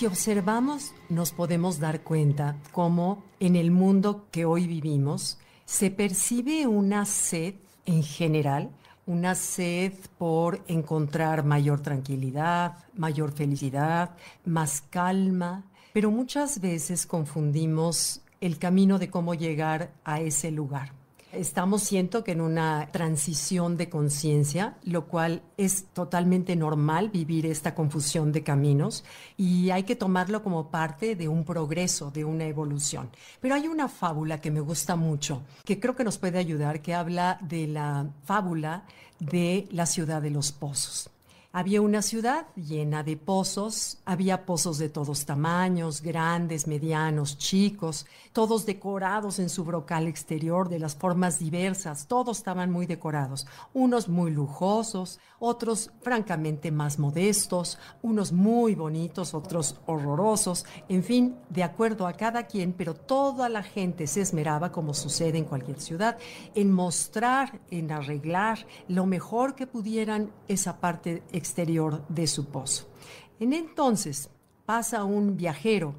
Si observamos, nos podemos dar cuenta cómo en el mundo que hoy vivimos se percibe una sed en general, una sed por encontrar mayor tranquilidad, mayor felicidad, más calma, pero muchas veces confundimos el camino de cómo llegar a ese lugar. Estamos, siento que en una transición de conciencia, lo cual es totalmente normal vivir esta confusión de caminos y hay que tomarlo como parte de un progreso, de una evolución. Pero hay una fábula que me gusta mucho, que creo que nos puede ayudar, que habla de la fábula de la ciudad de los pozos. Había una ciudad llena de pozos, había pozos de todos tamaños, grandes, medianos, chicos, todos decorados en su brocal exterior de las formas diversas, todos estaban muy decorados, unos muy lujosos, otros francamente más modestos, unos muy bonitos, otros horrorosos, en fin, de acuerdo a cada quien, pero toda la gente se esmeraba, como sucede en cualquier ciudad, en mostrar, en arreglar lo mejor que pudieran esa parte de su pozo. En entonces pasa un viajero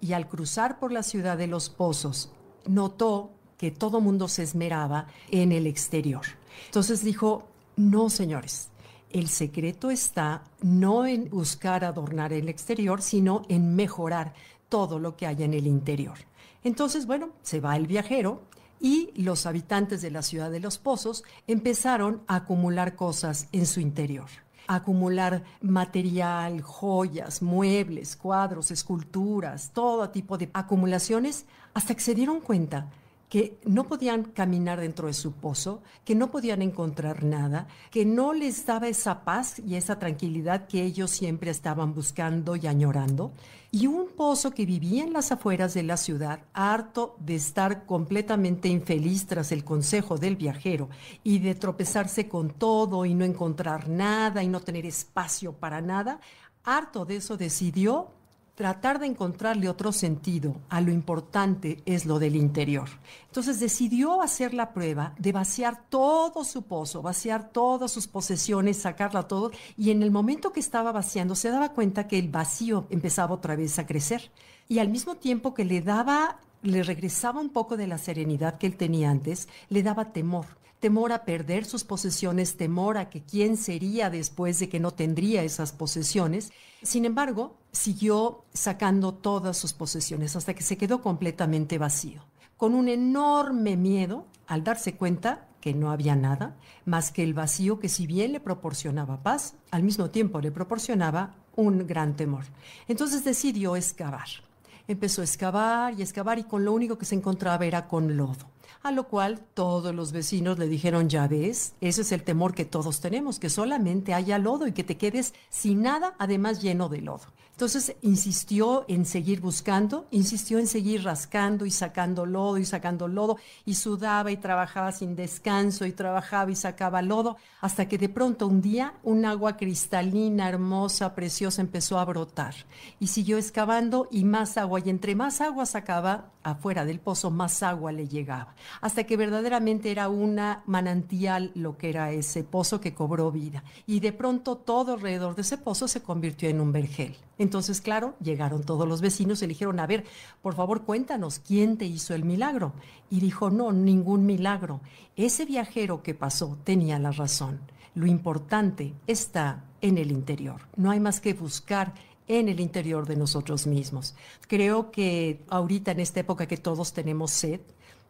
y al cruzar por la ciudad de los pozos notó que todo mundo se esmeraba en el exterior. Entonces dijo, no señores, el secreto está no en buscar adornar el exterior, sino en mejorar todo lo que hay en el interior. Entonces, bueno, se va el viajero y los habitantes de la ciudad de los pozos empezaron a acumular cosas en su interior acumular material, joyas, muebles, cuadros, esculturas, todo tipo de acumulaciones, hasta que se dieron cuenta que no podían caminar dentro de su pozo, que no podían encontrar nada, que no les daba esa paz y esa tranquilidad que ellos siempre estaban buscando y añorando, y un pozo que vivía en las afueras de la ciudad, harto de estar completamente infeliz tras el consejo del viajero y de tropezarse con todo y no encontrar nada y no tener espacio para nada, harto de eso decidió tratar de encontrarle otro sentido a lo importante es lo del interior. Entonces decidió hacer la prueba de vaciar todo su pozo, vaciar todas sus posesiones, sacarla todo, y en el momento que estaba vaciando se daba cuenta que el vacío empezaba otra vez a crecer. Y al mismo tiempo que le daba, le regresaba un poco de la serenidad que él tenía antes, le daba temor temor a perder sus posesiones, temor a que quién sería después de que no tendría esas posesiones. Sin embargo, siguió sacando todas sus posesiones hasta que se quedó completamente vacío, con un enorme miedo al darse cuenta que no había nada más que el vacío que si bien le proporcionaba paz, al mismo tiempo le proporcionaba un gran temor. Entonces decidió excavar. Empezó a excavar y excavar y con lo único que se encontraba era con lodo a lo cual todos los vecinos le dijeron, ya ves, ese es el temor que todos tenemos, que solamente haya lodo y que te quedes sin nada, además lleno de lodo. Entonces insistió en seguir buscando, insistió en seguir rascando y sacando lodo y sacando lodo y sudaba y trabajaba sin descanso y trabajaba y sacaba lodo hasta que de pronto un día un agua cristalina, hermosa, preciosa empezó a brotar y siguió excavando y más agua y entre más agua sacaba afuera del pozo más agua le llegaba hasta que verdaderamente era una manantial lo que era ese pozo que cobró vida y de pronto todo alrededor de ese pozo se convirtió en un vergel. Entonces, claro, llegaron todos los vecinos y le dijeron, a ver, por favor cuéntanos, ¿quién te hizo el milagro? Y dijo, no, ningún milagro. Ese viajero que pasó tenía la razón. Lo importante está en el interior. No hay más que buscar en el interior de nosotros mismos. Creo que ahorita en esta época que todos tenemos sed,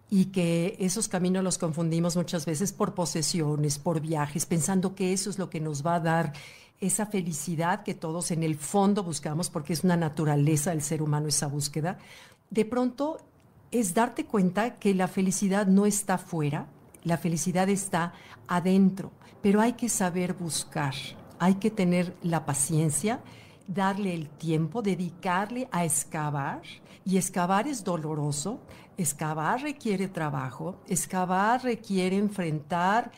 y que esos caminos los confundimos muchas veces por posesiones, por viajes, pensando que eso es lo que nos va a dar esa felicidad que todos en el fondo buscamos, porque es una naturaleza del ser humano esa búsqueda, de pronto es darte cuenta que la felicidad no está fuera, la felicidad está adentro, pero hay que saber buscar, hay que tener la paciencia, darle el tiempo, dedicarle a excavar, y excavar es doloroso, excavar requiere trabajo, excavar requiere enfrentar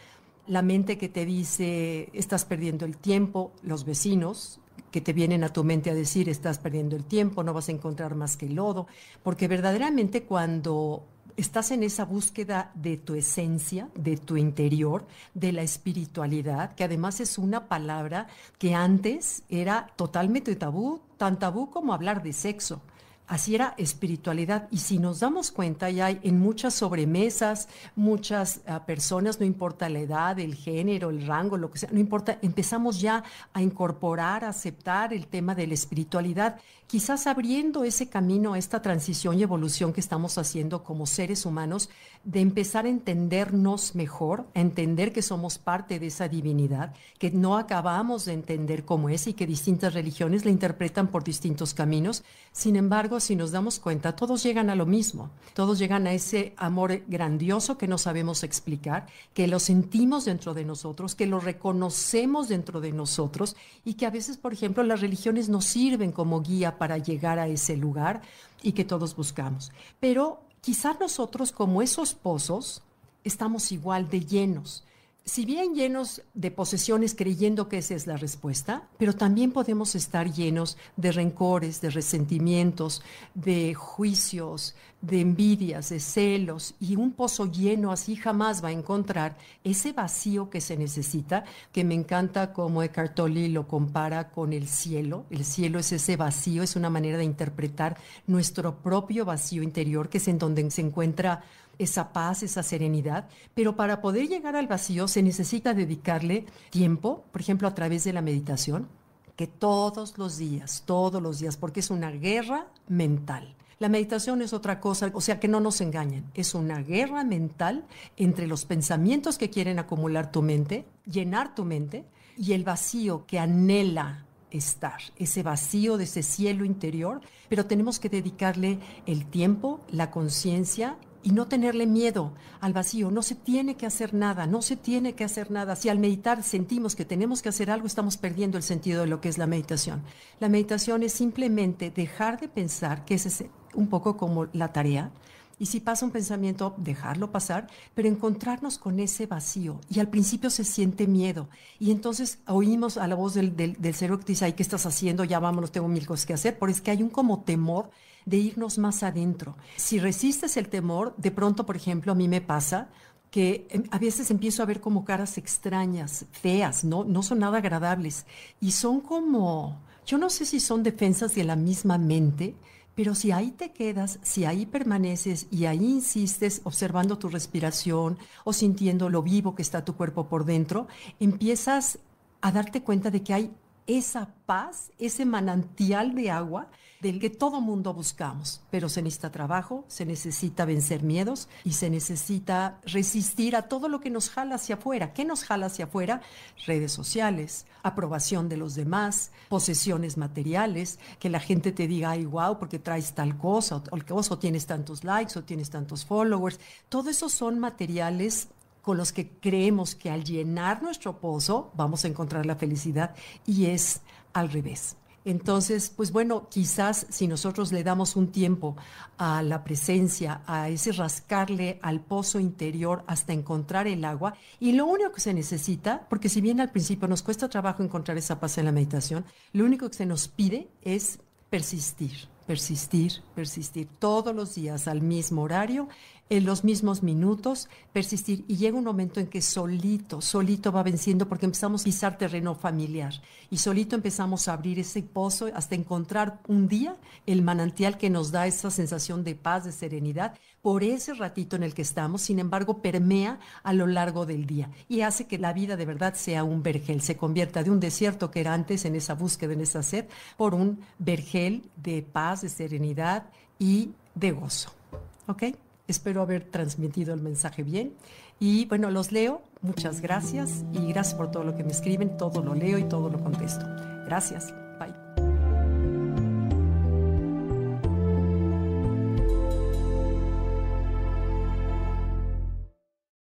la mente que te dice estás perdiendo el tiempo, los vecinos que te vienen a tu mente a decir estás perdiendo el tiempo, no vas a encontrar más que lodo, porque verdaderamente cuando estás en esa búsqueda de tu esencia, de tu interior, de la espiritualidad, que además es una palabra que antes era totalmente tabú, tan tabú como hablar de sexo. Así era espiritualidad. Y si nos damos cuenta, ya hay en muchas sobremesas, muchas ah, personas, no importa la edad, el género, el rango, lo que sea, no importa, empezamos ya a incorporar, a aceptar el tema de la espiritualidad, quizás abriendo ese camino a esta transición y evolución que estamos haciendo como seres humanos, de empezar a entendernos mejor, a entender que somos parte de esa divinidad, que no acabamos de entender cómo es y que distintas religiones la interpretan por distintos caminos. Sin embargo, si nos damos cuenta, todos llegan a lo mismo. Todos llegan a ese amor grandioso que no sabemos explicar, que lo sentimos dentro de nosotros, que lo reconocemos dentro de nosotros y que a veces, por ejemplo, las religiones nos sirven como guía para llegar a ese lugar y que todos buscamos. Pero quizás nosotros, como esos pozos, estamos igual de llenos si bien llenos de posesiones creyendo que esa es la respuesta, pero también podemos estar llenos de rencores, de resentimientos, de juicios, de envidias, de celos, y un pozo lleno así jamás va a encontrar ese vacío que se necesita, que me encanta como Eckhart Tolle lo compara con el cielo. El cielo es ese vacío, es una manera de interpretar nuestro propio vacío interior, que es en donde se encuentra esa paz, esa serenidad, pero para poder llegar al vacío se necesita dedicarle tiempo, por ejemplo, a través de la meditación, que todos los días, todos los días, porque es una guerra mental. La meditación es otra cosa, o sea que no nos engañen, es una guerra mental entre los pensamientos que quieren acumular tu mente, llenar tu mente, y el vacío que anhela estar, ese vacío de ese cielo interior, pero tenemos que dedicarle el tiempo, la conciencia y no tenerle miedo al vacío. No se tiene que hacer nada, no se tiene que hacer nada. Si al meditar sentimos que tenemos que hacer algo, estamos perdiendo el sentido de lo que es la meditación. La meditación es simplemente dejar de pensar, que es un poco como la tarea, y si pasa un pensamiento, dejarlo pasar, pero encontrarnos con ese vacío. Y al principio se siente miedo. Y entonces oímos a la voz del, del, del cerebro que dice, ay, ¿qué estás haciendo? Ya vámonos, tengo mil cosas que hacer. Pero es que hay un como temor de irnos más adentro. Si resistes el temor, de pronto, por ejemplo, a mí me pasa que em, a veces empiezo a ver como caras extrañas, feas, no, no son nada agradables. Y son como, yo no sé si son defensas de la misma mente, pero si ahí te quedas, si ahí permaneces y ahí insistes observando tu respiración o sintiendo lo vivo que está tu cuerpo por dentro, empiezas a darte cuenta de que hay esa paz, ese manantial de agua del que todo mundo buscamos. Pero se necesita trabajo, se necesita vencer miedos y se necesita resistir a todo lo que nos jala hacia afuera. ¿Qué nos jala hacia afuera? Redes sociales, aprobación de los demás, posesiones materiales, que la gente te diga, ay, wow, porque traes tal cosa, o, o, tienes tantos likes, o tienes tantos followers. Todo eso son materiales con los que creemos que al llenar nuestro pozo vamos a encontrar la felicidad y es al revés. Entonces, pues bueno, quizás si nosotros le damos un tiempo a la presencia, a ese rascarle al pozo interior hasta encontrar el agua, y lo único que se necesita, porque si bien al principio nos cuesta trabajo encontrar esa paz en la meditación, lo único que se nos pide es persistir, persistir, persistir todos los días al mismo horario, en los mismos minutos, persistir. Y llega un momento en que solito, solito va venciendo porque empezamos a pisar terreno familiar y solito empezamos a abrir ese pozo hasta encontrar un día el manantial que nos da esa sensación de paz, de serenidad, por ese ratito en el que estamos, sin embargo, permea a lo largo del día y hace que la vida de verdad sea un vergel, se convierta de un desierto que era antes en esa búsqueda, en esa sed, por un vergel de paz, de serenidad y de gozo. ¿Ok? Espero haber transmitido el mensaje bien. Y bueno, los leo. Muchas gracias y gracias por todo lo que me escriben. Todo lo leo y todo lo contesto. Gracias.